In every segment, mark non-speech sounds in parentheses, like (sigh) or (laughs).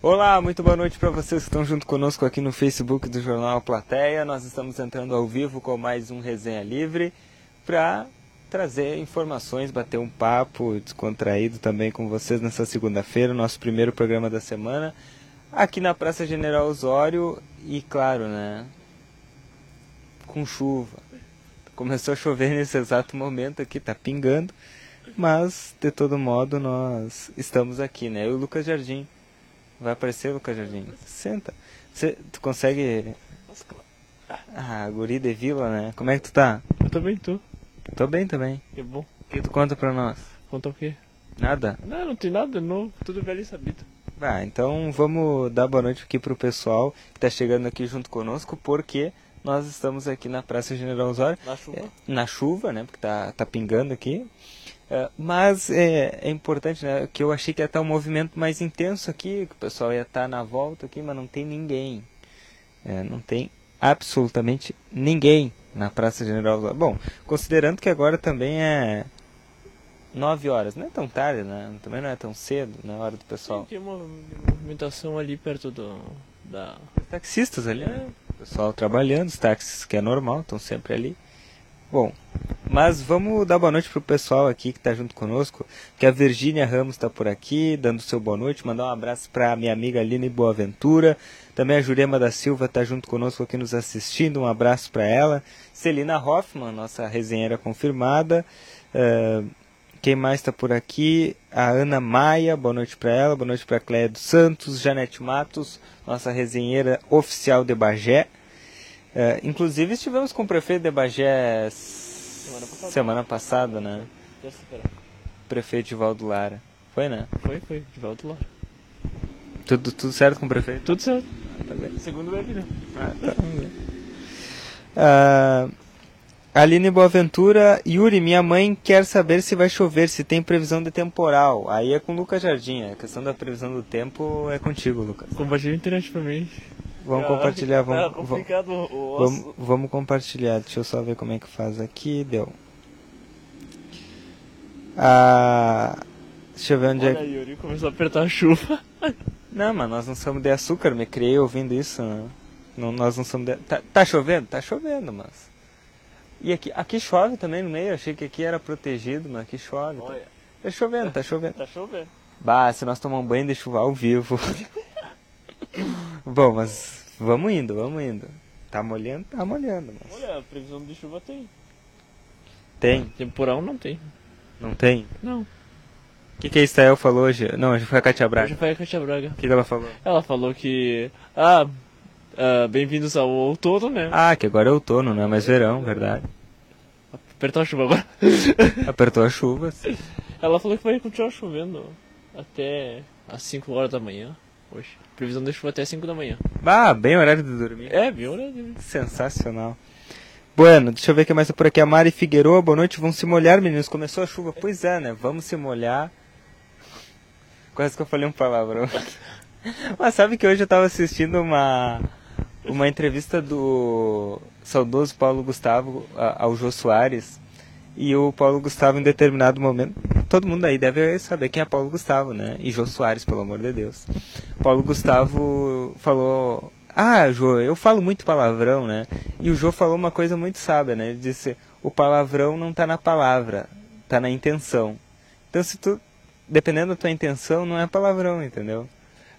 Olá, muito boa noite para vocês que estão junto conosco aqui no Facebook do Jornal Plateia. Nós estamos entrando ao vivo com mais um Resenha Livre para trazer informações, bater um papo descontraído também com vocês nessa segunda-feira, nosso primeiro programa da semana, aqui na Praça General Osório e, claro, né, com chuva. Começou a chover (laughs) nesse exato momento aqui, tá pingando, mas de todo modo nós estamos aqui, né? Eu e o Lucas Jardim. Vai aparecer, Lucas Jardim? Senta. Você, tu consegue. Ah, guri de vila, né? Como é que tu tá? Eu também tô. Tô bem também. Que bom. O que tu conta pra nós? Conta o quê? Nada? Não, não tem nada novo. Tudo velho e sabido. Ah, então vamos dar boa noite aqui pro pessoal que tá chegando aqui junto conosco, porque nós estamos aqui na Praça General Osório. Na chuva. É, na chuva, né? Porque tá, tá pingando aqui. É, mas é, é importante, né? Que eu achei que ia estar um movimento mais intenso aqui, que o pessoal ia estar na volta aqui, mas não tem ninguém. É, não tem absolutamente ninguém na Praça General. Bom, considerando que agora também é 9 horas, não é tão tarde, né? Também não é tão cedo na hora do pessoal. Tem uma movimentação ali perto do. da. Os taxistas ali, né? O pessoal trabalhando, os táxis que é normal, estão sempre ali. Bom, mas vamos dar boa noite pro pessoal aqui que está junto conosco, que a Virgínia Ramos está por aqui, dando seu boa noite, mandar um abraço para minha amiga Aline Boaventura, também a Jurema da Silva está junto conosco aqui nos assistindo, um abraço para ela, Celina Hoffman, nossa resenheira confirmada, uh, quem mais está por aqui? A Ana Maia, boa noite para ela, boa noite para Cléia dos Santos, Janete Matos, nossa resenheira oficial de Bagé, é, inclusive estivemos com o prefeito de Bagé semana passada, semana passada né? Prefeito Valdo Lara. Foi, né? Foi, foi, Valdo Lara. Tudo, tudo certo com o prefeito? Tudo certo. Ah, tá bem. Segundo ele, né? Ah, tá. Ah, Aline Boaventura, Yuri, minha mãe quer saber se vai chover, se tem previsão de temporal. Aí é com o Lucas Jardim, a questão da previsão do tempo é contigo, Lucas. Compartilha a internet pra mim. Vamos compartilhar, vamos, é complicado vamos, vamos, vamos compartilhar. Deixa eu só ver como é que faz aqui. Deu. Ah, deixa eu ver onde Olha, é. Yuri, começou a apertar a chuva. Não, mas nós não somos de açúcar. Me criei ouvindo isso. Né? Não, nós não somos de. Tá, tá chovendo? Tá chovendo, mas. E aqui, aqui chove também no meio. Achei que aqui era protegido, mas aqui chove. Olha. Tá chovendo, tá chovendo. Tá chovendo. Bah, se nós tomar um banho de chuva ao vivo. (laughs) Bom, mas vamos indo, vamos indo. Tá molhando? Tá molhando, mas. Olha, a previsão de chuva tem. Tem? Temporal não tem. Não tem? Não. O que, que a Estael falou hoje? Não, hoje foi a Katia Braga. Hoje foi a Katia Braga. O que, que ela falou? Ela falou que. Ah, ah, bem-vindos ao outono, né? Ah, que agora é outono, não é mais verão, verdade. Apertou a chuva agora. (laughs) Apertou a chuva. sim. Ela falou que vai continuar chovendo até às 5 horas da manhã. Hoje. Previsão de chuva até 5 da manhã. Ah, bem horário de dormir. É, viu, né? Sensacional. Bueno, deixa eu ver o que mais tá por aqui. A Mari Figueroa, boa noite. Vão se molhar, meninos. Começou a chuva. Pois é, né? Vamos se molhar. Quase que eu falei um palavrão. (laughs) Mas sabe que hoje eu tava assistindo uma, uma entrevista do saudoso Paulo Gustavo ao Jô Soares. E o Paulo Gustavo, em determinado momento. Todo mundo aí deve saber quem é Paulo Gustavo, né? E Jô Soares, pelo amor de Deus. Paulo Gustavo falou: Ah, Jô, eu falo muito palavrão, né? E o Jô falou uma coisa muito sábia, né? Ele disse: O palavrão não tá na palavra, tá na intenção. Então, se tu. Dependendo da tua intenção, não é palavrão, entendeu?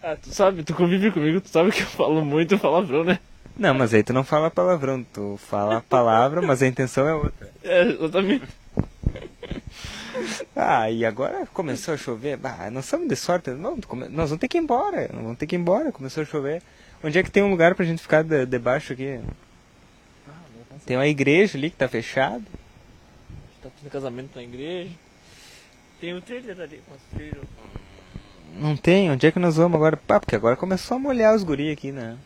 Ah, tu sabe, tu convive comigo, tu sabe que eu falo muito palavrão, né? Não, mas aí tu não fala palavrão, tu fala a palavra, mas a intenção é outra. É, exatamente. (laughs) Ah, e agora começou a chover. Bah, nós estamos de sorte. Não, nós vamos ter que ir embora. Nós vamos ter que ir embora. Começou a chover. Onde é que tem um lugar pra gente ficar de- debaixo aqui? Tem uma igreja ali que tá fechada. Tá fazendo casamento na igreja. Tem um trailer ali. Não tem? Onde é que nós vamos agora? Pá, porque agora começou a molhar os guri aqui, né?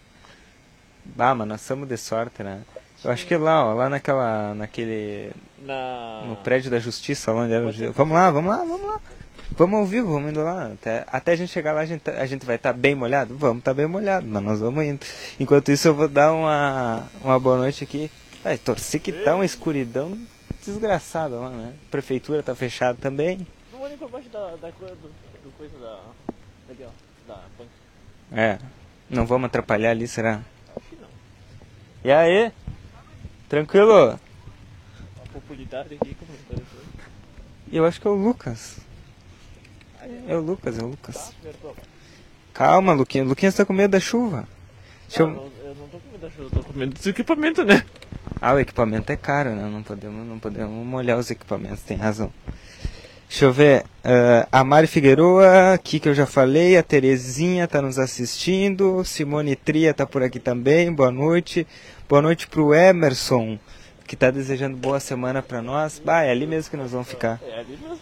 Bah, mas nós estamos de sorte, né? Eu acho que lá, ó, lá naquela, naquele, Na... no prédio da justiça, lá onde era o Vamos lá, vamos lá, vamos lá. Vamos ao vivo, vamos indo lá. Até, até a gente chegar lá, a gente, tá- a gente vai estar bem molhado? Vamos estar bem molhado, mas nós vamos indo. Enquanto isso, eu vou dar uma, uma boa noite aqui. Vai, torcer que tá uma escuridão desgraçada lá, né? Prefeitura tá fechada também. Não olhem pra baixo da, da do, do coisa da. Ali, ó. Da. É. Não vamos atrapalhar ali, será? E aí? Tranquilo? A popularidade aqui comentando. Eu acho que é o Lucas. É o Lucas, é o Lucas. Calma, Luquinhas. Luquinhas tá com medo da chuva. Deixa eu... Não, eu não tô com medo da chuva, eu tô com medo dos equipamentos, né? Ah, o equipamento é caro, né? Não podemos, não podemos molhar os equipamentos, tem razão. Deixa eu ver. ah, a Mari Figueroa, aqui que eu já falei. A Terezinha tá nos assistindo. Simone Tria tá por aqui também. Boa noite. Boa noite pro Emerson, que tá desejando boa semana pra nós. Bah, é ali mesmo que nós vamos ficar. É ali mesmo.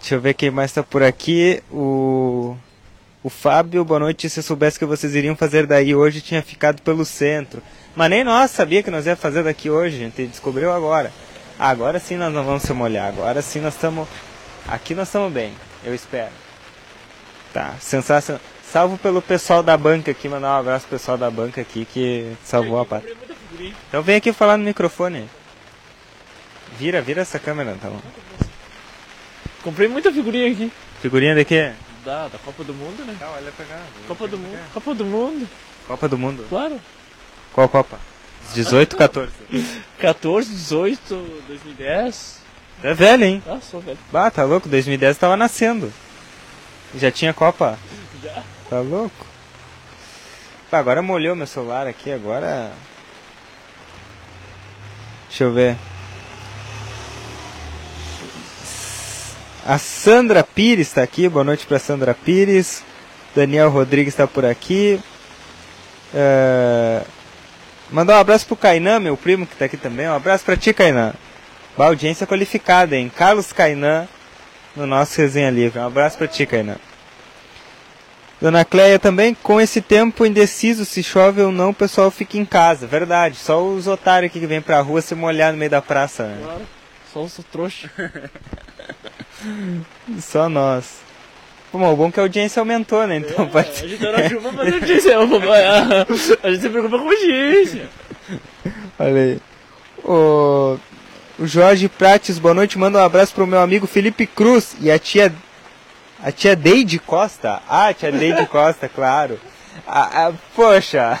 Deixa eu ver quem mais tá por aqui. O. O Fábio, boa noite. Se eu soubesse que vocês iriam fazer daí hoje, tinha ficado pelo centro. Mas nem nós sabia que nós ia fazer daqui hoje, a gente descobriu agora. Agora sim nós não vamos se molhar. Agora sim nós estamos. Aqui nós estamos bem, eu espero. Tá, sensacional. Salvo pelo pessoal da banca aqui, mandar um abraço pro pessoal da banca aqui que salvou a figurinha. Então vem aqui falar no microfone. Vira, vira essa câmera então. Comprei muita figurinha aqui. Figurinha de quê? Da, da Copa do Mundo, né? Não, olha pra cá. Copa do Mundo. Copa do Mundo, Copa do Mundo. claro. Qual Copa? 18, 14. 14, 18, 2010. É velho, hein? Ah, sou velho. Bah, tá louco, 2010 tava nascendo. Já tinha Copa? Já. Tá louco? Pá, agora molhou meu celular aqui, agora. Deixa eu ver. A Sandra Pires está aqui, boa noite pra Sandra Pires. Daniel Rodrigues está por aqui. É... Mandar um abraço pro Kainan, meu primo que tá aqui também. Um abraço pra ti, Kainan. Uma audiência qualificada, hein? Carlos Kainan no nosso Resenha Livre. Um abraço pra ti, Kainan. Dona Cleia também, com esse tempo indeciso, se chove ou não, o pessoal fica em casa. Verdade, só os otários aqui que vêm pra rua se molhar no meio da praça. Né? Claro. Só os trouxa. (laughs) Só nós. Bom, o bom é que a audiência aumentou, né? Então É, pode a gente na chuva, mas a gente, a gente se preocupa com a audiência. Olha aí. O, o Jorge Prates, boa noite. Manda um abraço pro meu amigo Felipe Cruz e a tia. A tia Deide Costa. Ah, a tia Deide Costa, claro. Ah, ah, poxa.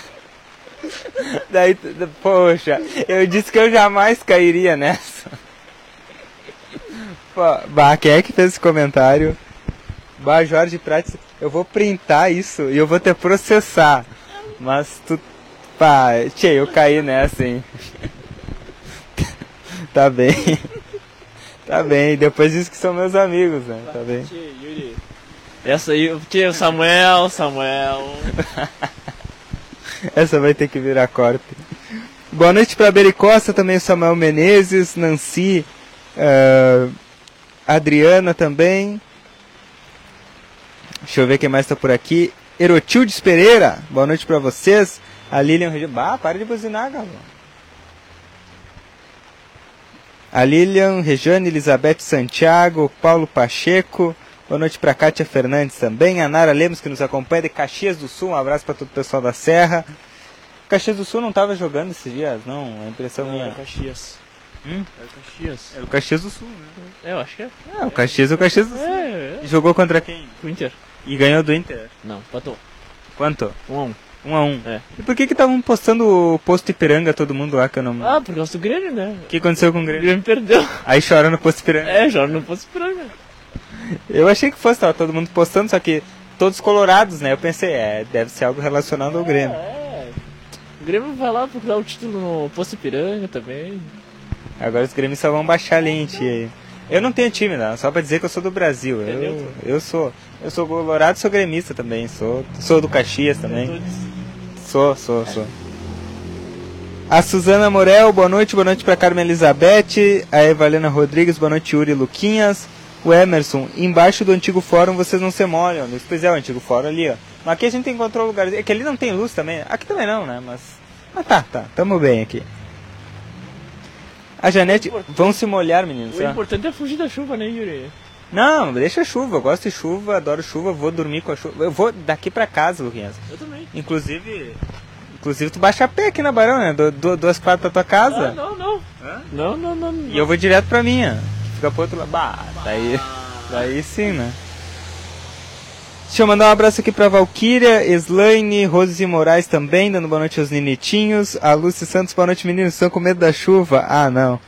Daí, poxa, eu disse que eu jamais cairia nessa. Pô, bah, quem é que fez esse comentário? Bah, Jorge Prates, eu vou printar isso e eu vou te processar. Mas tu. Pá, tchê, eu caí nessa, hein? (laughs) tá bem. (laughs) Tá bem, depois diz que são meus amigos, né? Tá bem. Yuri. Essa aí, tchê, o Samuel, Samuel. (laughs) Essa vai ter que virar corte. Boa noite pra Beri Costa, também o Samuel Menezes, Nancy, eh, Adriana também. Deixa eu ver quem mais tá por aqui. Erotildes Pereira, boa noite pra vocês. A Lilian Regi- Bah, para de buzinar, galera. A Lilian, Rejane, Elizabeth Santiago, Paulo Pacheco. Boa noite pra Kátia Fernandes também. A Nara Lemos que nos acompanha de Caxias do Sul. Um abraço pra todo o pessoal da Serra. Caxias do Sul não tava jogando esses dias, não. A impressão Não, minha. é Caxias. Hum? É Caxias. É o Caxias do Sul, né? É, eu acho que é. É, o Caxias é o Caxias do Sul. É, é. Jogou contra quem? O Inter. E ganhou do Inter. Não, patou. Quanto? Um a um. Um a um. É. E por que que estavam postando o posto Ipiranga, todo mundo lá, que eu não... Ah, por causa do Grêmio, né? O que aconteceu com o O Grêmio? Grêmio perdeu. Aí chora no posto Ipiranga. É, não posso esperar, né? Eu achei que fosse, tava todo mundo postando, só que todos colorados, né? Eu pensei, é, deve ser algo relacionado ao Grêmio. É. O Grêmio vai lá procurar o título no Poço Ipiranga também. Agora os Grêmios só vão baixar a lente aí. Eu não tenho time, não, só pra dizer que eu sou do Brasil. É Eu, eu sou. Eu sou colorado e sou gremista também. Sou, sou do Caxias também. Sou, sou, sou. A Suzana Morel, boa noite, boa noite pra Carmen Elizabeth. A Evalena Rodrigues, boa noite, Yuri Luquinhas. O Emerson, embaixo do antigo fórum vocês não se molham. Pois é, o antigo fórum ali, ó. Mas aqui a gente encontrou lugar. É que ali não tem luz também. Aqui também não, né? Mas. Mas tá, tá. Tamo bem aqui. A Janete. Vão se molhar, meninos. O ó. importante é fugir da chuva, né, Yuri? Não, deixa chuva. Eu gosto de chuva, adoro chuva, vou dormir com a chuva. Eu vou daqui pra casa, Luquinhas. Eu também. Inclusive. Inclusive tu baixa a pé aqui na Barão, né? Du- du- duas quadras da tua Ah, casa. não, não. Não, não, não. não. E eu vou direto pra minha. Fica pro outro lado. Bah, daí. Daí sim, né? Deixa eu mandar um abraço aqui pra Valkyria, Slaine, Rose Moraes também, dando boa noite aos ninitinhos. A Lúcia Santos, boa noite meninos, estão com medo da chuva? Ah, não.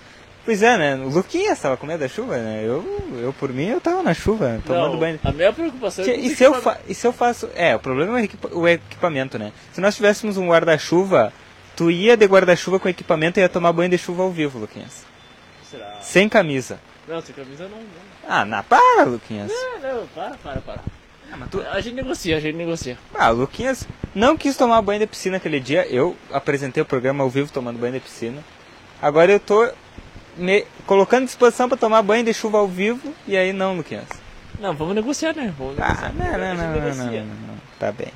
Pois é, né? O Luquinhas tava com medo da chuva, né? Eu, eu por mim, eu tava na chuva, tomando Não, banho. A minha preocupação é Que- E se, eu fa- e se eu faço. É, o problema é o equipa- o equipamento, né? Se nós tivéssemos um guarda-chuva, tu ia de guarda-chuva com equipamento e ia tomar banho de chuva ao vivo, Luquinhas. Será? Sem camisa. Não, sem camisa não. não. Ah, na para, Luquinhas. Não, não, para, para, para. Ah, mas tu- A gente negocia, a gente negocia. Ah, o Luquinhas não quis tomar banho de piscina aquele dia. Eu apresentei o programa ao vivo tomando banho de piscina. Agora eu tô colocando disposição pra tomar banho de chuva ao vivo. E aí não, Luquinhas. Não, vamos negociar, né? Vamos Ah, negociar. não, não, não, não, não, não. Tá bem.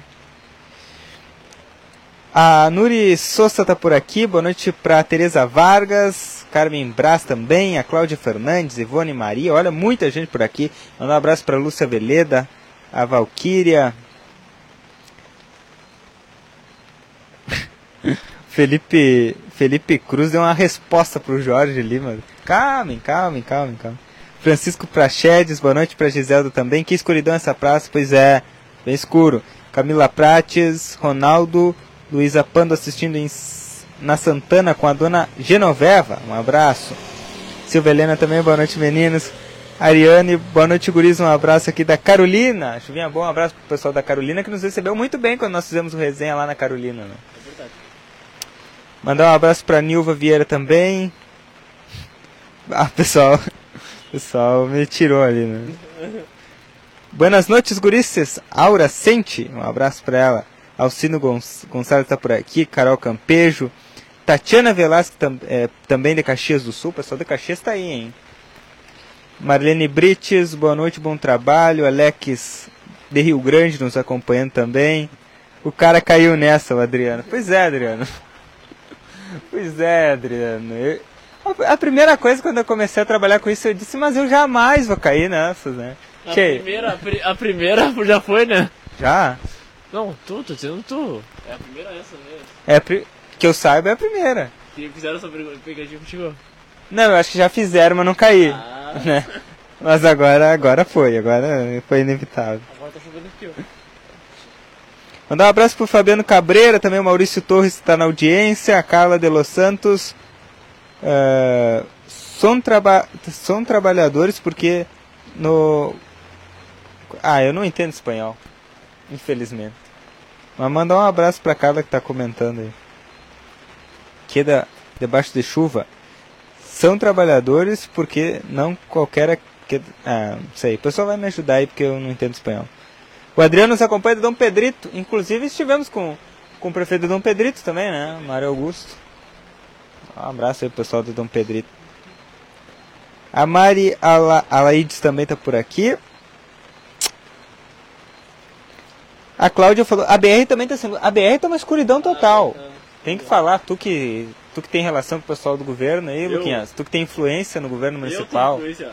A Nuri Souza tá por aqui. Boa noite pra Tereza Vargas. Carmen Brás também. A Cláudia Fernandes. Ivone Maria. Olha, muita gente por aqui. Mandar um abraço pra Lúcia Veleda. A Valquíria. (laughs) Felipe, Felipe Cruz deu uma resposta pro Jorge Lima. Calmem, calmem, calmem, calmem. Francisco Prachedes, boa noite pra Giselda também. Que escuridão essa praça, pois é, bem escuro. Camila Prates, Ronaldo, Luísa Pando assistindo em na Santana com a dona Genoveva. Um abraço. Silvia Helena também, boa noite meninos. Ariane, boa noite guris, um abraço aqui da Carolina. Chuvinha bom, um abraço pro pessoal da Carolina que nos recebeu muito bem quando nós fizemos o resenha lá na Carolina. Né? Mandar um abraço pra Nilva Vieira também. Ah, pessoal. (laughs) Pessoal me tirou ali, né? Buenas noites, gurices. Aura Sente, um abraço pra ela. Alcino Gonç- Gonçalves tá por aqui. Carol Campejo. Tatiana Velasco, tam- é, também de Caxias do Sul. Pessoal de Caxias tá aí, hein? Marlene Brites, boa noite, bom trabalho. Alex de Rio Grande nos acompanhando também. O cara caiu nessa, o Adriano. Pois é, Adriano. Pois é, Adriano. Eu- a, primeira coisa quando eu comecei a trabalhar com isso, eu disse, mas eu jamais vou cair nessas, né? A primeira, a, pri- a primeira (laughs) já foi, né? Já? Não, tu, tô dizendo tu. É a primeira essa mesmo. É a pri- que eu saiba é a primeira. Que fizeram essa pegadinha contigo. Não, eu acho que já fizeram, mas não caí. Ah, Né? Mas agora, agora foi, agora foi inevitável. agora tá chovendo aqui, ó. Mandar um abraço pro Fabiano Cabreira, também o Maurício Torres está na audiência, a Carla de Los Santos. eh, são, traba são trabalhadores porque no. Ah, eu não entendo espanhol, infelizmente. Mas mandar um abraço pra Carla que tá comentando aí. Que da, debaixo de chuva. São trabalhadores porque não qualquer. Que, ah, não sei. O pessoal vai me ajudar aí porque eu não entendo espanhol. O Adriano nos acompanha de Dom Pedrito. Inclusive estivemos com, com o prefeito de Dom Pedrito também, né? Mário Augusto. Um abraço aí pro pessoal do Dom Pedrito. A Mari Ala, Alaides também tá por aqui. A Cláudia falou. A BR também tá sendo. A BR tá uma escuridão total. Tem que falar, tu que. Tu que tem relação com o pessoal do governo aí, Eu? Luquinhas. Tu que tem influência no governo Eu tenho municipal. influência.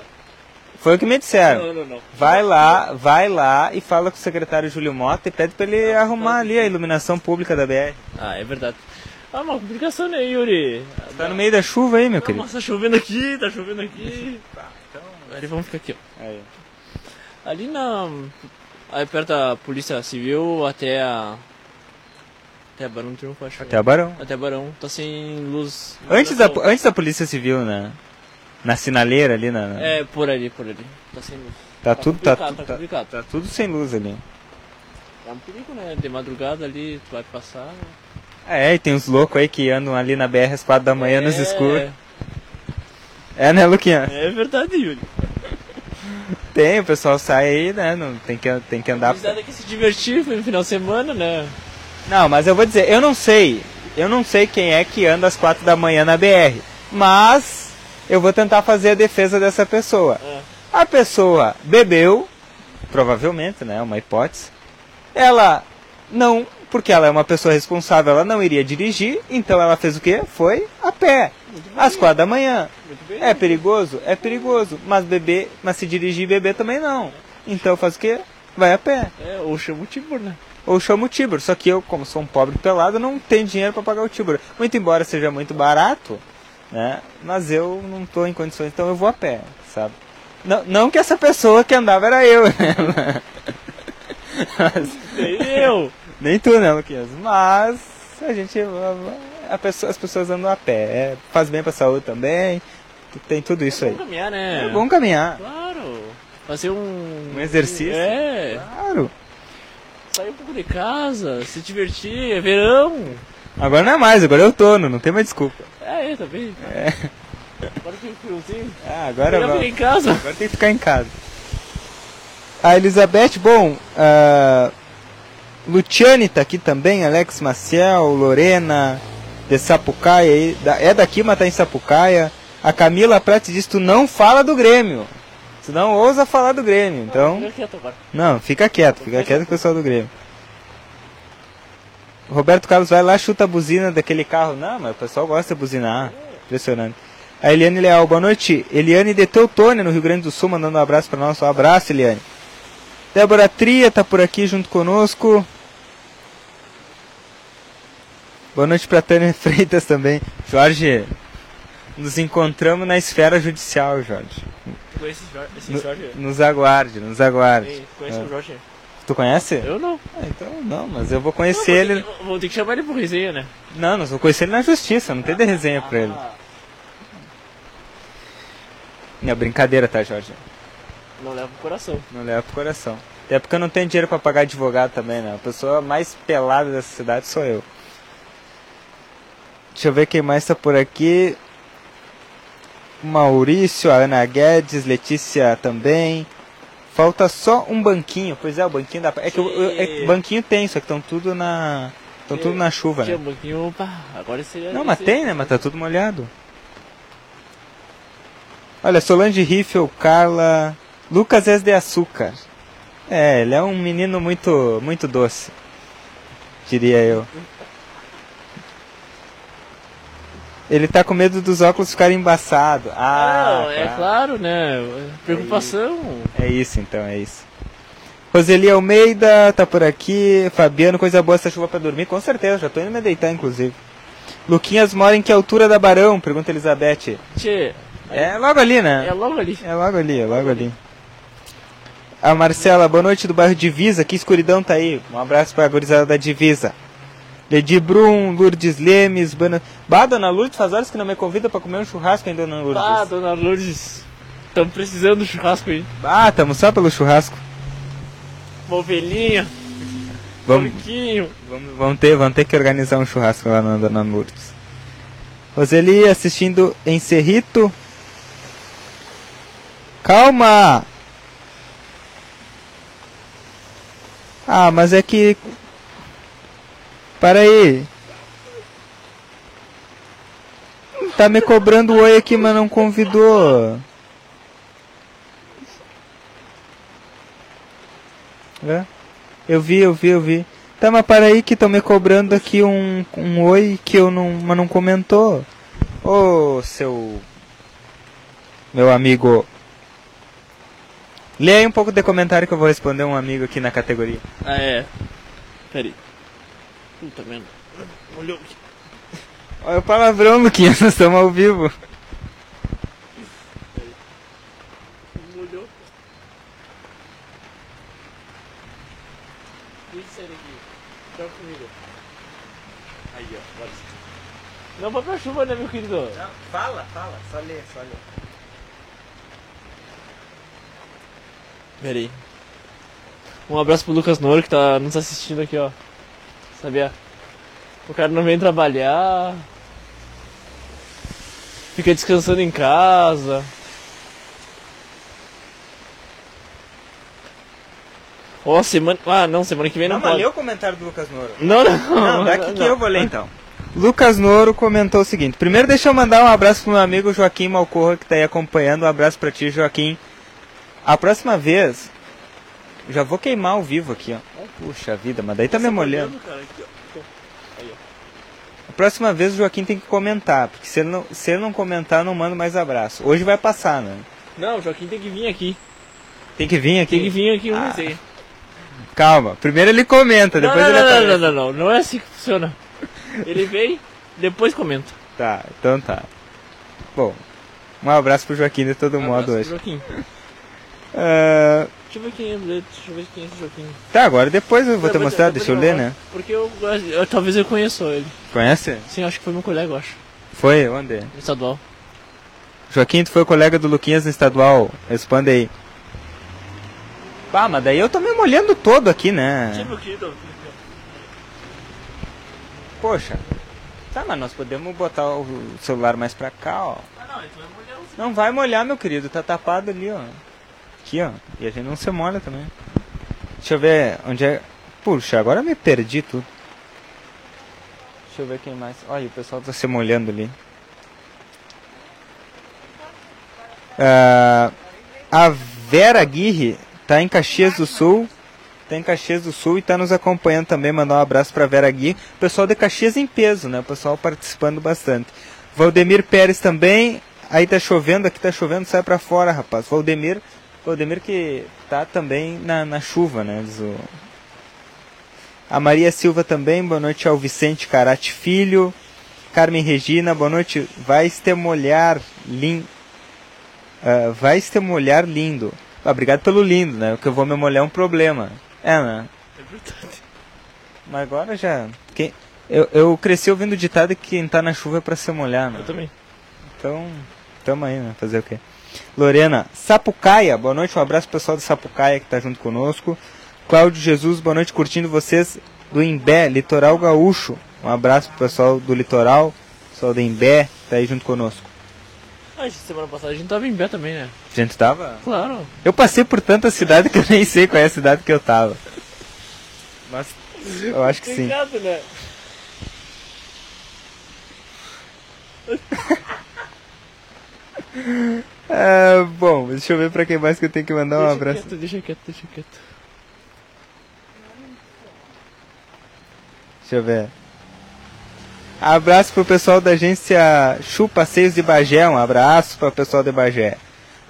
Foi o que me disseram. Não, não, não. Vai lá, vai lá e fala com o secretário Júlio Mota e pede pra ele arrumar ali a iluminação pública da BR. Ah, é verdade. Ah, uma complicação, né, Yuri? Tá no meio da chuva aí, meu Ah, querido. Nossa, tá chovendo aqui, tá chovendo aqui. (laughs) Ali vamos ficar aqui, ó. Aí. Ali na. Aí perto da Polícia Civil até a. Até a Barão do Triunfo, acho. Até a Barão. Até Barão, tá sem luz. Antes da, antes da Polícia Civil, né? Na sinaleira ali, na, na- É, por ali, por ali. Tá sem luz. tá, tudo, tá, complicado, tudo, tá tá, complicado. tá tudo sem luz ali. É um perigo, né? De madrugada ali, tu vai passar. É, e tem uns loucos aí que andam ali na BR às quatro da manhã nos É, escuros. É, né, Luquinha? É verdade, Yuri. Tem, o pessoal sai aí, né? Não, tem, que, tem que andar. Precisava que se divertir, no final de semana, né? Não, mas eu vou dizer, eu não sei. Eu não sei quem é que anda às quatro da manhã na BR. Mas eu vou tentar fazer a defesa dessa pessoa. É. A pessoa bebeu, provavelmente, né? Uma hipótese. Ela não, porque ela é uma pessoa responsável, ela não iria dirigir, então ela fez o quê? Foi a pé. Às quatro da manhã. É perigoso? É perigoso. Mas beber, mas se dirigir e beber também não. Então faz o quê? Vai a pé. É, ou chama o Tibor, né? Ou chama o Tibor. Só que eu, como sou um pobre pelado, não tenho dinheiro para pagar o Tibor. Muito embora seja muito barato, né? Mas eu não estou em condições, então eu vou a pé, sabe? Não, não que essa pessoa que andava era eu, né? (laughs) Nem eu. Nem tu, né, Luquinhas? Mas a gente. A pessoa, as pessoas andam a pé. É, faz bem pra saúde também. Tem tudo isso aí. Vamos caminhar, né? É bom caminhar. Claro. Fazer um... Um exercício. É. Claro. Sair um pouco de casa, se divertir, é verão. Agora não é mais, agora é outono, não tem mais desculpa. É, eu também. É. Agora tem friozinho. Ah, agora, vai- em casa. agora tem que ficar em casa. A Elizabeth, bom, a Luciane tá aqui também, Alex Maciel, Lorena de Sapucaia, é daqui, mas tá em Sapucaia. A Camila Prati diz, tu não fala do Grêmio. Tu não ousa falar do Grêmio, então... Fica quieto agora. Não, fica quieto, fica quieto com o pessoal do Grêmio. Roberto Carlos vai lá, chuta a buzina daquele carro. Não, mas o pessoal gosta de buzinar. Impressionante. A Eliane Leal, boa noite. Eliane de Teutônia, no Rio Grande do Sul, mandando um abraço para nós. Um abraço, Eliane. Débora Tria tá por aqui junto conosco. Boa noite para Tânia (laughs) Freitas também. Jorge, nos encontramos na esfera judicial, Jorge. Conhece esse Jorge? Esse Jorge? nos aguarde, nos aguarde. Ei, Conhece É. o Jorge? Tu conhece? Eu não. Ah, então não, mas eu vou Não, conhecer vou ele. que- Vou ter que chamar ele pro resenha, né? Não, nós vou conhecer ele na justiça, não tem de resenha pra ele. É brincadeira, tá, Jorge? Não leva pro coração. Não leva pro coração. Até porque eu não tenho dinheiro pra pagar advogado também, né? A pessoa mais pelada dessa cidade sou eu. Deixa eu ver quem mais tá por aqui. Maurício, Ana Guedes, Letícia também. Falta só um banquinho. Pois é, o banquinho da. É que o eu- é banquinho tem, só que estão tudo na. Estão tudo na chuva, Tinha né? um pouquinho. Pá, agora seria. Não, mas tem, né? Mas tá tudo molhado. Olha, Solange Riffel, Carla, Lucas És de Açúcar. É, ele é um menino muito, muito doce, diria eu. Ele tá com medo dos óculos ficarem embaçados. Ah, Não, é claro. claro, né? Preocupação. É isso então, é isso. Roseli Almeida tá por aqui. Fabiano, coisa boa essa chuva pra dormir. Com certeza, já tô indo me deitar, inclusive. Luquinhas mora em que altura da Barão? Pergunta Elizabeth. Tchê, É logo ali, é né? logo ali. É logo ali, é logo ali. A Marcela, boa noite do bairro Divisa. Que escuridão tá aí. Um abraço pra gurizada da Divisa. Lady Brum, Lourdes Lemes, Bana... Bah, Dona Lourdes, faz horas que não me convida pra comer um churrasco, hein, Dona Lourdes? Ah, dona Lourdes. Estamos precisando do churrasco aí. Ah, tamo só pelo churrasco. Uma ovelhinha, Vamos, porquinho. vamos, vamos, ter, vamos ter que organizar um churrasco lá na Dona Lourdes. Roseli assistindo em Cerrito. Calma! Ah, mas é que. Para aí. Tá me cobrando oi aqui, mas não convidou. É? Eu vi, eu vi, eu vi. Tá, mas para aí que estão me cobrando aqui um, um oi que eu não, mas não comentou. Ô, seu. Meu amigo. Lê aí um pouco de comentário que eu vou responder um amigo aqui na categoria. Ah, é. Peraí. Puta merda. Olhou. Olha o palavrão, Luquinhas, (laughs) nós estamos ao vivo. Molhou. Deixa sair daqui. Joga comigo. Aí, ó. Sim. Não vai pra chuva, né, meu querido? fala, fala, só lê, só lê. Peraí. Um abraço pro Lucas Noro que tá nos assistindo aqui, ó. Sabia? O cara não vem trabalhar. Fica descansando em casa. Ó, semana. Ah, não, semana que vem não, Não, mas pode. lê o comentário do Lucas Noro. (laughs) Não, não. Não, daqui que eu vou ler então. Lucas Noro comentou o seguinte: primeiro, deixa eu mandar um abraço pro meu amigo Joaquim Malcorra, que tá aí acompanhando. Um abraço pra ti, Joaquim. A próxima vez, já vou queimar ao vivo aqui, ó. Puxa vida, mas daí tá me molhando. Cara, aqui, ó. Aí, ó. A próxima vez o Joaquim tem que comentar, porque se ele não, se ele não comentar, eu não mando mais abraço. Hoje vai passar, né? Não, o Joaquim tem que vir aqui. Tem que vir aqui. Tem que vir aqui um Ah. Calma, primeiro ele comenta, Não, depois não, ele não, aparece. não, não, não, não é assim que funciona. Ele vem, depois comenta. Tá, então tá. Bom, um abraço pro Joaquim de todo modo Abraço pro hoje. Joaquim. Ah, Deixa eu ver quem é, deixa eu ver quem é esse Joaquim. Tá, agora depois eu vou te mostrar, deixa eu ler, né? Porque eu, eu- talvez eu conheço ele. Conhece? Sim, acho que foi meu colega, eu acho. Foi? Onde? No estadual. Joaquim, tu foi colega do Luquinhas no estadual. Responde aí. Pá, mas daí eu tô me molhando todo aqui, né? meu querido. Poxa. Tá, mas nós podemos botar o celular mais pra cá, ó. Ah, não, então é. Não vai molhar, meu querido. Tá tapado ali, ó. Aqui, ó. E a gente não se molha também. Deixa eu ver onde é... Puxa, agora me perdi tudo. Deixa eu ver quem mais. Olha, o pessoal tá se molhando ali. Ah, a Vera Aguirre tá em Caxias do Sul. Tá em Caxias do Sul e tá nos acompanhando também. Mandar um abraço pra Vera Aguirre. O pessoal de Caxias em peso, né? O pessoal participando bastante. Valdemir Pérez também. Aí tá chovendo, aqui tá chovendo, sai pra fora, rapaz. Valdemir, Valdemir que tá também na, na chuva, né? Diz o... A Maria Silva também, boa noite ao Vicente Carate Filho. Carmen Regina, boa noite. Vai te molhar, lin... Ah, vai te molhar lindo. Ah, obrigado pelo lindo, né? Porque eu vou me molhar é um problema. É, né? É verdade. Mas agora já. Quem... Eu, eu cresci ouvindo o ditado que quem tá na chuva é pra se molhar, né? Eu também. Então, tamo aí, né? Fazer o quê? Lorena, Sapucaia, boa noite, um abraço pro pessoal do Sapucaia que tá junto conosco. Cláudio Jesus, boa noite, curtindo vocês do Imbé, Litoral Gaúcho. Um abraço pro pessoal do Litoral, pessoal do Imbé, tá aí junto conosco. Ah, semana passada a gente tava em Bé também, né? A gente tava. Claro. Eu passei por tanta cidade que eu nem sei qual é a cidade que eu tava. Mas eu acho que sim. Obrigado, né? (laughs) É, bom, deixa eu ver pra quem mais que eu tenho que mandar um deixa abraço. quieto, deixa quieto, deixa quieto. Deixa eu ver. Abraço pro pessoal da agência Chu Passeios de Bagé. Um abraço para o pessoal de Bagé.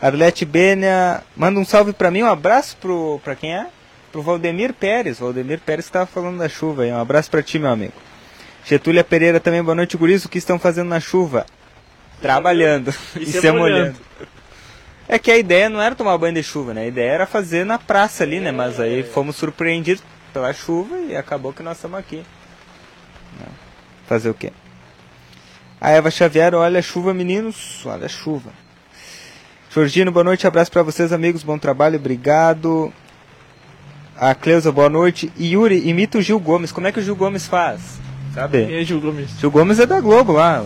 Arlete Bênia, manda um salve pra mim. Um abraço pro. pra quem é? Pro Valdemir Pérez. Valdemir Pérez que tava falando da chuva aí. Um abraço pra ti, meu amigo. Getúlia Pereira também, boa noite, guris. O que estão fazendo na chuva? Trabalhando. E E se molhando. É que a ideia não era tomar banho de chuva, né? A ideia era fazer na praça ali, né? Mas aí fomos surpreendidos pela chuva e acabou que nós estamos aqui. Né? Fazer o quê? A Eva Xavier, olha a chuva, meninos. Olha a chuva. Jorgino, boa noite, abraço pra vocês, amigos. Bom trabalho, obrigado. A Cleusa, boa noite. E Yuri, imita o Gil Gomes. Como é que o Gil Gomes faz? Sabe? Quem é Gil Gomes? Gil Gomes é da Globo lá,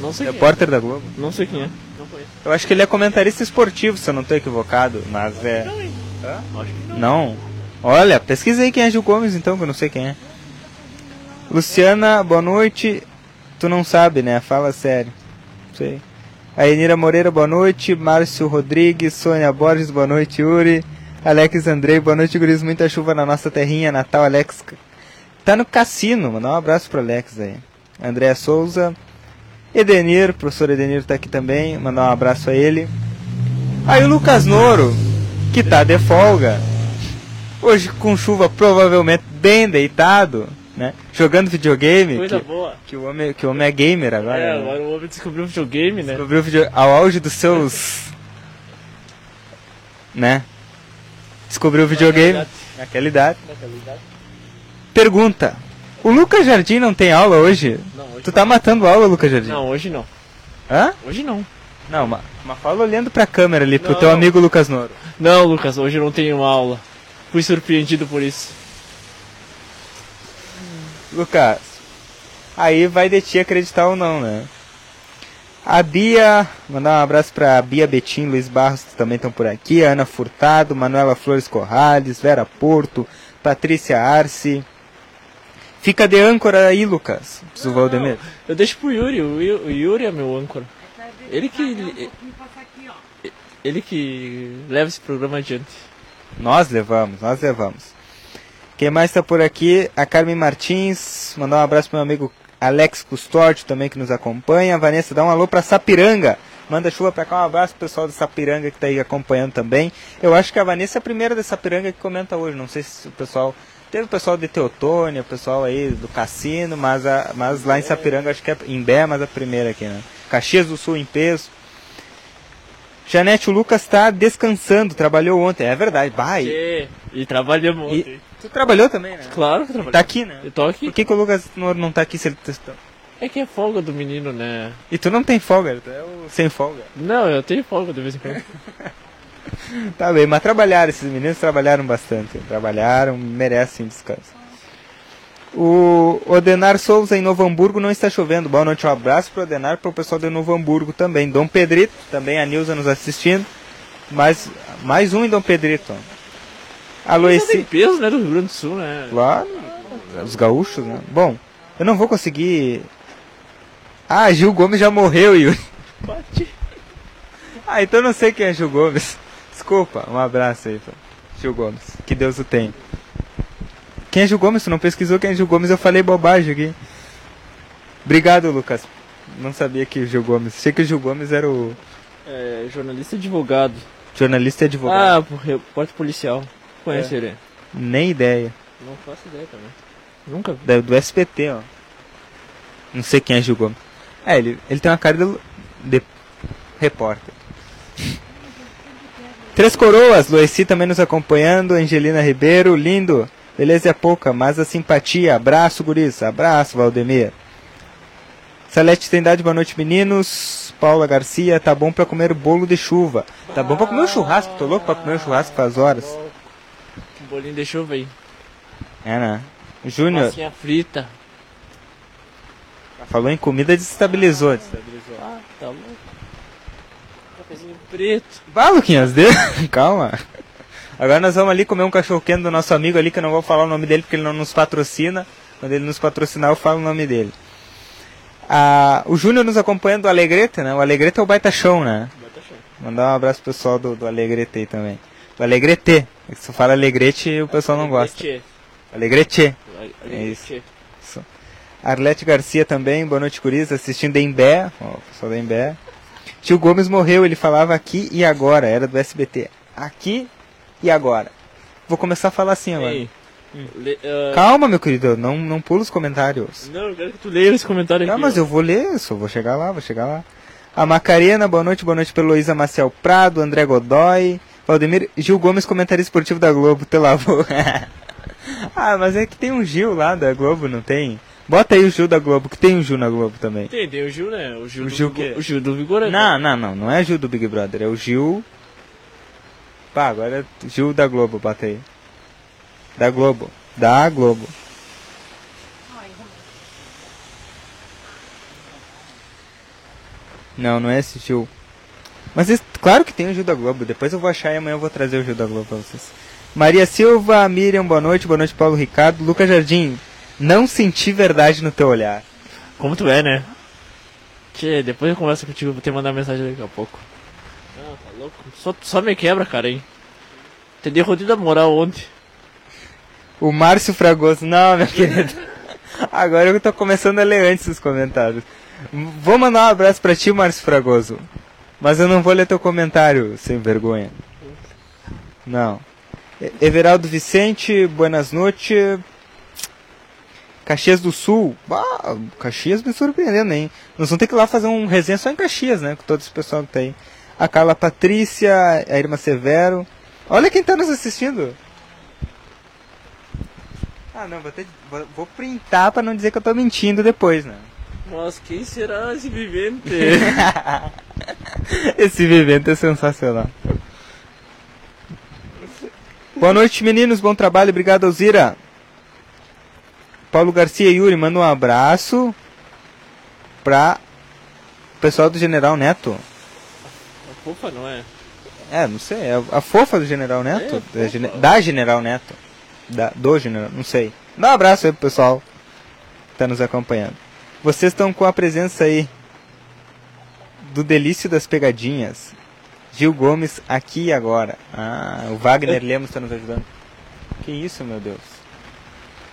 Não sei quem é. repórter da Globo. Não sei quem é. Não conheço. Eu acho que ele é comentarista esportivo, se eu não estou equivocado, mas é. Não, hein? Acho que não. Não. Olha, pesquisa aí quem é Gil Gomes então, que eu não sei quem é. Luciana, boa noite. Tu não sabe, né? Fala sério. Sei. A Enira Moreira, boa noite. Márcio Rodrigues, Sônia Borges, boa noite, Yuri. Alex Andrei, boa noite, guris. Muita chuva na nossa terrinha natal. Alex tá no cassino, mandar um abraço pro Alex aí. Andréa Souza. Edenir, professor Edenir tá aqui também, mandar um abraço a ele. Aí o Lucas Noro, que tá de folga, hoje com chuva provavelmente bem deitado, né? Jogando videogame, Coisa que, boa. que o homem, que o homem é gamer agora. É, né? agora o homem descobriu o videogame, né? Descobriu o video... ao auge dos seus. né? Descobriu o videogame naquela idade. Naquela idade. Pergunta: O Lucas Jardim não tem aula hoje? Não, hoje Tu tá matando aula, Lucas Jardim? não. Hoje não. Hã? Hoje não. Não, mas, mas fala olhando pra câmera ali, pro Não. teu amigo Lucas Noro. Não, Lucas, hoje eu não tenho aula. Fui surpreendido por isso. Lucas, aí vai de ti acreditar ou não, né? A Bia, mandar um abraço pra Bia Betim, Luiz Barros, que também estão por aqui. Ana Furtado, Manuela Flores Corrales, Vera Porto, Patrícia Arce. Fica de âncora aí, Lucas, diz o Valdemir. Eu deixo pro Yuri, o o Yuri é meu âncora. Ele que. Ele que leva esse programa adiante. Nós levamos, nós levamos. Quem mais tá por aqui? A Carmen Martins, mandar um abraço pro meu amigo Alex Custódio também que nos acompanha. Vanessa, dá um alô pra Sapiranga. Manda chuva pra cá, um abraço pro pessoal de Sapiranga que tá aí acompanhando também. Eu acho que a Vanessa é a primeira de Sapiranga que comenta hoje. Não sei se o pessoal. Teve o pessoal de Teotônia, o pessoal aí do Cassino, mas, a, mas lá em Sapiranga acho que é em Bé, mas a primeira aqui, né? Caxias do Sul em peso. Janete, o Lucas tá descansando, trabalhou ontem. É verdade, vai. E, e trabalhamos ontem. Tu trabalhou também, né? Claro que trabalhei. Tá aqui, né? Eu tô aqui. Por que, que o Lucas não, não tá aqui se ele tá... É que é folga do menino, né? E tu não tem folga, tu é o sem folga. Não, eu tenho folga de vez em quando. (laughs) (laughs) Tá bem, mas trabalharam, esses meninos trabalharam bastante. Trabalharam, merecem descanso. O Odenar Souza em Novo Hamburgo não está chovendo. Boa noite, um abraço pro Odenar pro pessoal de Novo Hamburgo também. Dom Pedrito, também a Nilza nos assistindo. Mais, mais um em Dom Pedrito. Alô, Isso tem peso, né, do Rio Grande do Sul, né? Claro, os gaúchos, né? Bom, eu não vou conseguir. Ah, Gil Gomes já morreu, Yuri. Bate. Ah, então eu não sei quem é Gil Gomes. Desculpa, um abraço aí, pô. Gil Gomes. Que Deus o tenha. Quem é Gil Gomes? Tu não pesquisou quem é Gil Gomes? Eu falei bobagem aqui. Obrigado, Lucas. Não sabia que o Gil Gomes. Achei que o Gil Gomes era o É, jornalista e advogado. jornalista e advogado. Ah, por repórter policial. Conhece É. ele? Nem ideia. Não faço ideia também. Nunca vi. Da- do SPT, ó. Não sei quem é Gil Gomes. É, ele, ele tem uma cara de, de repórter. Três Coroas, Loeci também nos acompanhando, Angelina Ribeiro, lindo. Beleza é pouca, mas a simpatia. Abraço, guris. Abraço, Valdemir. Salete Trindade, boa noite, meninos. Paula Garcia, tá bom pra comer bolo de chuva. Tá bom pra comer um churrasco, tô louco pra comer um churrasco faz horas. Um bolinho de chuva aí. É, né? Júnior, Massinha frita. falou em comida, desestabilizou. desestabilizou. Ah, tá louco. Preto. Bah, Luquinhas, de... (laughs) calma. Agora nós vamos ali comer um cachorro quente do nosso amigo ali, que eu não vou falar o nome dele porque ele não nos patrocina. Quando ele nos patrocinar, eu falo o nome dele. Ah, o Júnior nos acompanhando do Alegrete, né? O Alegrete é o baita show, né? Mandar um abraço pro pessoal do, do Alegrete aí também. Do Alegrete. Se fala Alegrete, o pessoal não gosta. Leite. Alegrete. É isso. Arlete Garcia também, boa noite, Curis, assistindo em Bé, o pessoal da Embé. Tio Gomes morreu, ele falava aqui e agora, era do SBT. Aqui e agora. Vou começar a falar assim agora. Ei, le- ah, Calma, meu querido, não, não pula os comentários. Não, eu quero que tu leia esse comentário aqui. Não, mas ó. eu vou ler, só vou chegar lá, vou chegar lá. A Macarena, boa noite, boa noite pelo Luísa Maciel Prado, André Godoy, Valdemir, Gil Gomes, comentarista esportivo da Globo, te lavou. (laughs) ah, mas é que tem um Gil lá da Globo, não tem? Bota aí o Gil da Globo, que tem um Gil na Globo também. Tem, tem o Gil, né? O Gil, O do, Gil Vigor- que- o Gil do Vigor. né? Não, não, não, não é Gil do Big Brother, é o Gil. Pá, agora é Gil da Globo, bota aí. Da Globo. Da Globo. Não, não é esse Gil. Mas esse- claro que tem o Gil da Globo. Depois eu vou achar e amanhã eu vou trazer o Gil da Globo pra vocês. Maria Silva, Miriam, boa noite. Boa noite, Paulo Ricardo. Lucas Jardim, não senti verdade no teu olhar. Como tu é, né? Tchê, depois eu converso contigo, vou te mandar mensagem daqui a pouco. Não, tá louco? Só, só me quebra, cara, hein? Te dei rodinho da moral ontem. O Márcio Fragoso, não, meu querido. (laughs) Agora eu tô começando a ler antes os comentários. Vou mandar um abraço pra ti, Márcio Fragoso. Mas eu não vou ler teu comentário, sem vergonha. Não. Everaldo Vicente, buenas noites. Caxias do Sul. Bah, Caxias me surpreendendo, hein? Nós vamos ter que ir lá fazer um resenha só em Caxias, né? Com todo esse pessoal que tá aí. A Carla Patrícia, a Irma Severo. Olha quem tá nos assistindo. Ah, não, vou, ter, vou, vou printar pra não dizer que eu tô mentindo depois, né? Mas quem será esse vivente? (laughs) Esse vivente é sensacional. Boa noite, meninos. Bom trabalho. Obrigado, Alzira. Paulo Garcia e Yuri, manda um abraço pra o pessoal do General Neto. Fofa, não é? É, não sei, é a fofa do General Neto? É, da, Gene- da General Neto. Da, do General, não sei. Dá um abraço aí pro pessoal que tá nos acompanhando. Vocês estão com a presença aí do Delício das Pegadinhas. Gil Gomes aqui e agora. Ah, o Wagner Lemos tá nos ajudando. Que isso, meu Deus.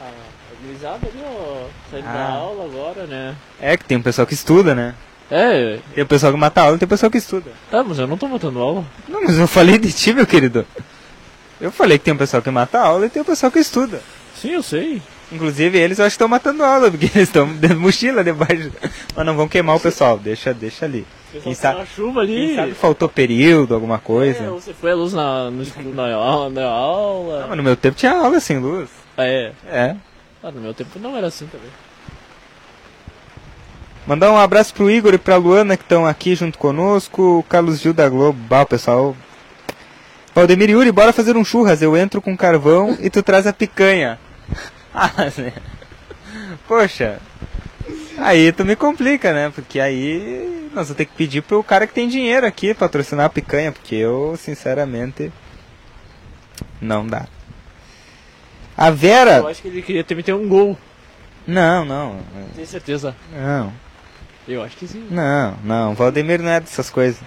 Ah, a gurizada ali, ó, saindo Ah. da aula agora, né? É que tem um pessoal que estuda, né? É, Tem o pessoal que mata aula e tem o pessoal que estuda. tá, mas eu não tô botando aula. Não, mas eu falei de ti, meu querido. Eu falei que tem um pessoal que mata aula e tem o pessoal que estuda. Sim, eu sei. Inclusive eles eu acho que estão matando aula, porque (laughs) eles estão de mochila debaixo. Mas não vão queimar o pessoal, deixa, deixa ali. Quem sabe, a chuva ali. quem sabe faltou período, alguma É, coisa. você foi a luz na, no, na, aula- na aula. Ah, mas no meu tempo tinha aula sem luz. Ah, é. É. Ah, no meu tempo não era assim também. Mandar um abraço pro Igor e pra Luana que estão aqui junto conosco. O Carlos Gil da Globo. Bah, pessoal. Valdemir Yuri, bora fazer um churras. Eu entro com carvão e tu traz a picanha. (laughs) Ah, né? Poxa. Aí tu me complica, né? Porque aí nós vamos ter que pedir pro cara que tem dinheiro aqui patrocinar a picanha. Porque eu, sinceramente. Não dá. A Vera. Eu acho que ele queria ter meter um gol. Não, não. Tenho certeza. Não. Eu acho que sim. Não, não, Valdemir não é dessas coisas.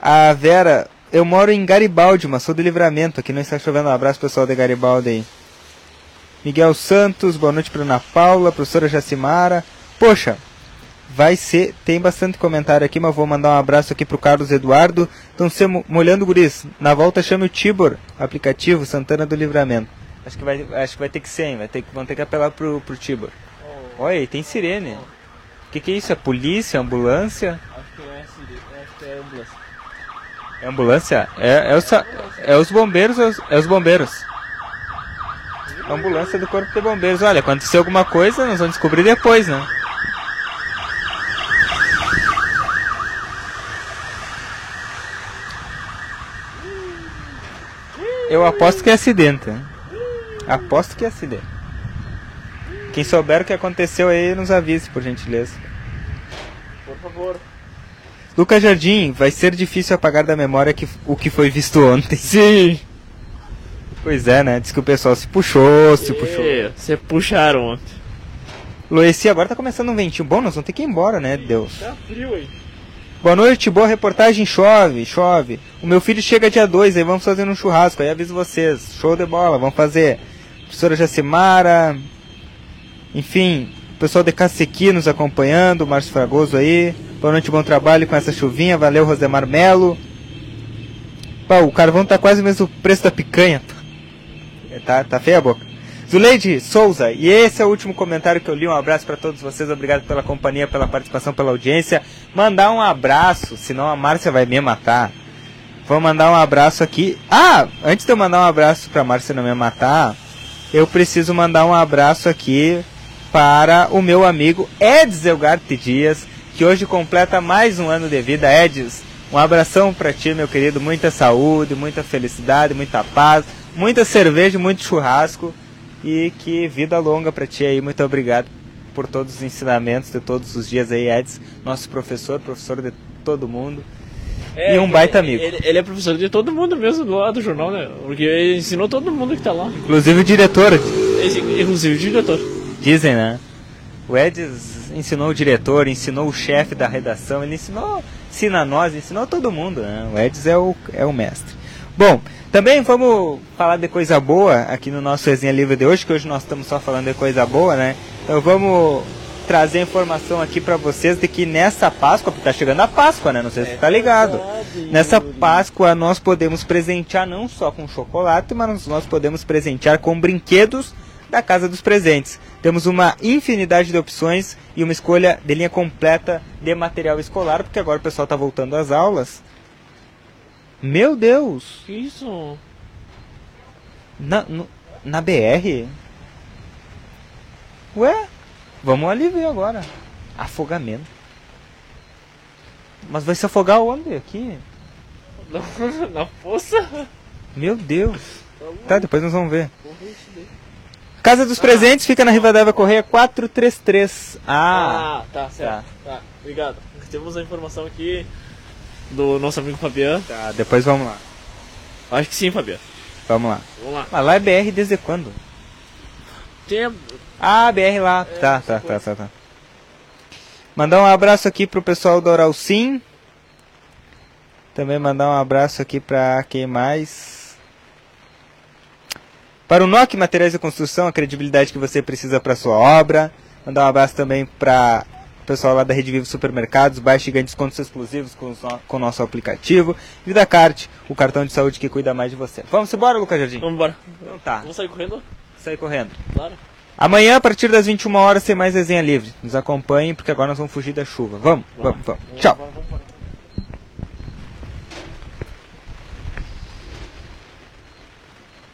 A Vera, eu moro em Garibaldi, mas sou do livramento, aqui não está chovendo. Um abraço pessoal de Garibaldi aí. Miguel Santos, boa noite para Ana Paula, professora Jacimara. Poxa, vai ser, tem bastante comentário aqui, mas vou mandar um abraço aqui pro Carlos Eduardo. Estão se mo- molhando guris. Na volta chame o Tibor, aplicativo Santana do Livramento. Acho que vai, acho que vai ter que ser, hein? vai ter vão ter que apelar pro, pro Tibor. Olha, aí tem sirene. O que, que é isso? É polícia? Ambulância? Acho que é, acho que é ambulância. É ambulância? É, é, os, é os bombeiros, é os, é os bombeiros. Ambulância do Corpo de Bombeiros. Olha, aconteceu alguma coisa, nós vamos descobrir depois, né? Eu aposto que é acidente. né? Aposto que é acidente. Quem souber o que aconteceu aí, nos avise, por gentileza. Por favor. Lucas Jardim, vai ser difícil apagar da memória que, o que foi visto ontem. Sim. Pois é, né? Diz que o pessoal se puxou, se puxou. É, Você puxaram ontem. Loeci, agora tá começando um ventinho. Bom, nós vamos ter que ir embora, né, Deus? Tá frio aí. Boa noite, boa reportagem, chove, chove. O meu filho chega dia 2, aí vamos fazer um churrasco, aí aviso vocês. Show de bola, vamos fazer. Professora Jacimara, enfim, pessoal de Cacequi nos acompanhando, Márcio Fragoso aí. Boa noite, bom trabalho com essa chuvinha, valeu Rosemar Melo. Pá, o carvão tá quase o mesmo preço da picanha. É, Tá, tá feia a boca. Zuleide Souza, e esse é o último comentário que eu li. Um abraço para todos vocês, obrigado pela companhia, pela participação, pela audiência. Mandar um abraço, senão a Márcia vai me matar. Vou mandar um abraço aqui. Ah, antes de eu mandar um abraço pra Márcia não me matar, eu preciso mandar um abraço aqui para o meu amigo Eds Elgarte Dias, que hoje completa mais um ano de vida. Eds, um abração pra ti, meu querido. Muita saúde, muita felicidade, muita paz, muita cerveja, muito churrasco. E que vida longa pra ti aí. Muito obrigado por todos os ensinamentos de todos os dias aí, Eds. Nosso professor, professor de todo mundo. E um baita amigo. Ele, ele é professor de todo mundo mesmo do lado do jornal, né? Porque ele ensinou todo mundo que tá lá. Inclusive o diretor, Esse, inclusive o diretor. Dizem, né? O Eds ensinou o diretor, ensinou o chefe da redação, ele ensinou, ensina nós, ensinou todo mundo, né? O Eds é o, é o mestre. Bom, também vamos falar de coisa boa aqui no nosso Resenha Livre de hoje, que hoje nós estamos só falando de coisa boa, né? Então vamos trazer informação aqui pra vocês de que nessa Páscoa, tá chegando a Páscoa, né? Não sei se você tá ligado. Nessa Páscoa nós podemos presentear não só com chocolate, mas nós podemos presentear com brinquedos da Casa dos Presentes. Temos uma infinidade de opções e uma escolha de linha completa de material escolar, porque agora o pessoal está voltando às aulas. Meu Deus! Que isso? Na, no- na BR? Ué? Vamos ali ver agora. Afogamento. Mas vai se afogar onde? Aqui? Na, (laughs) na poça? Meu Deus. Tá, depois nós vamos ver. Casa dos Presentes fica na Rivadavia Correia 433. Ah, Ah, tá, certo. Tá. obrigado. Temos a informação aqui do nosso amigo Fabiano. tá, depois vamos lá. Acho que sim, Fabiano. Vamos lá. Vamos lá. Mas lá é BR desde quando? Tem Ah, BR lá. tá, tá, tá, tá, tá. Mandar um abraço aqui pro pessoal do Oral Sim. Também mandar um abraço aqui pra quem mais? Para o NOC Materiais de Construção, a credibilidade que você precisa para sua obra. Mandar um abraço também para pessoal lá da Rede Vivo Supermercados. Baixe e ganhe descontos exclusivos com, com o nosso aplicativo. VidaCard, o cartão de saúde que cuida mais de você. Vamos embora, Lucas Jardim? Vamos embora. Então tá, Vamos sair correndo? sair correndo. Claro. Amanhã, a partir das 21 horas, tem mais resenha livre. Nos acompanhem, porque agora nós vamos fugir da chuva. Vamos, vamos, vamos. Tchau.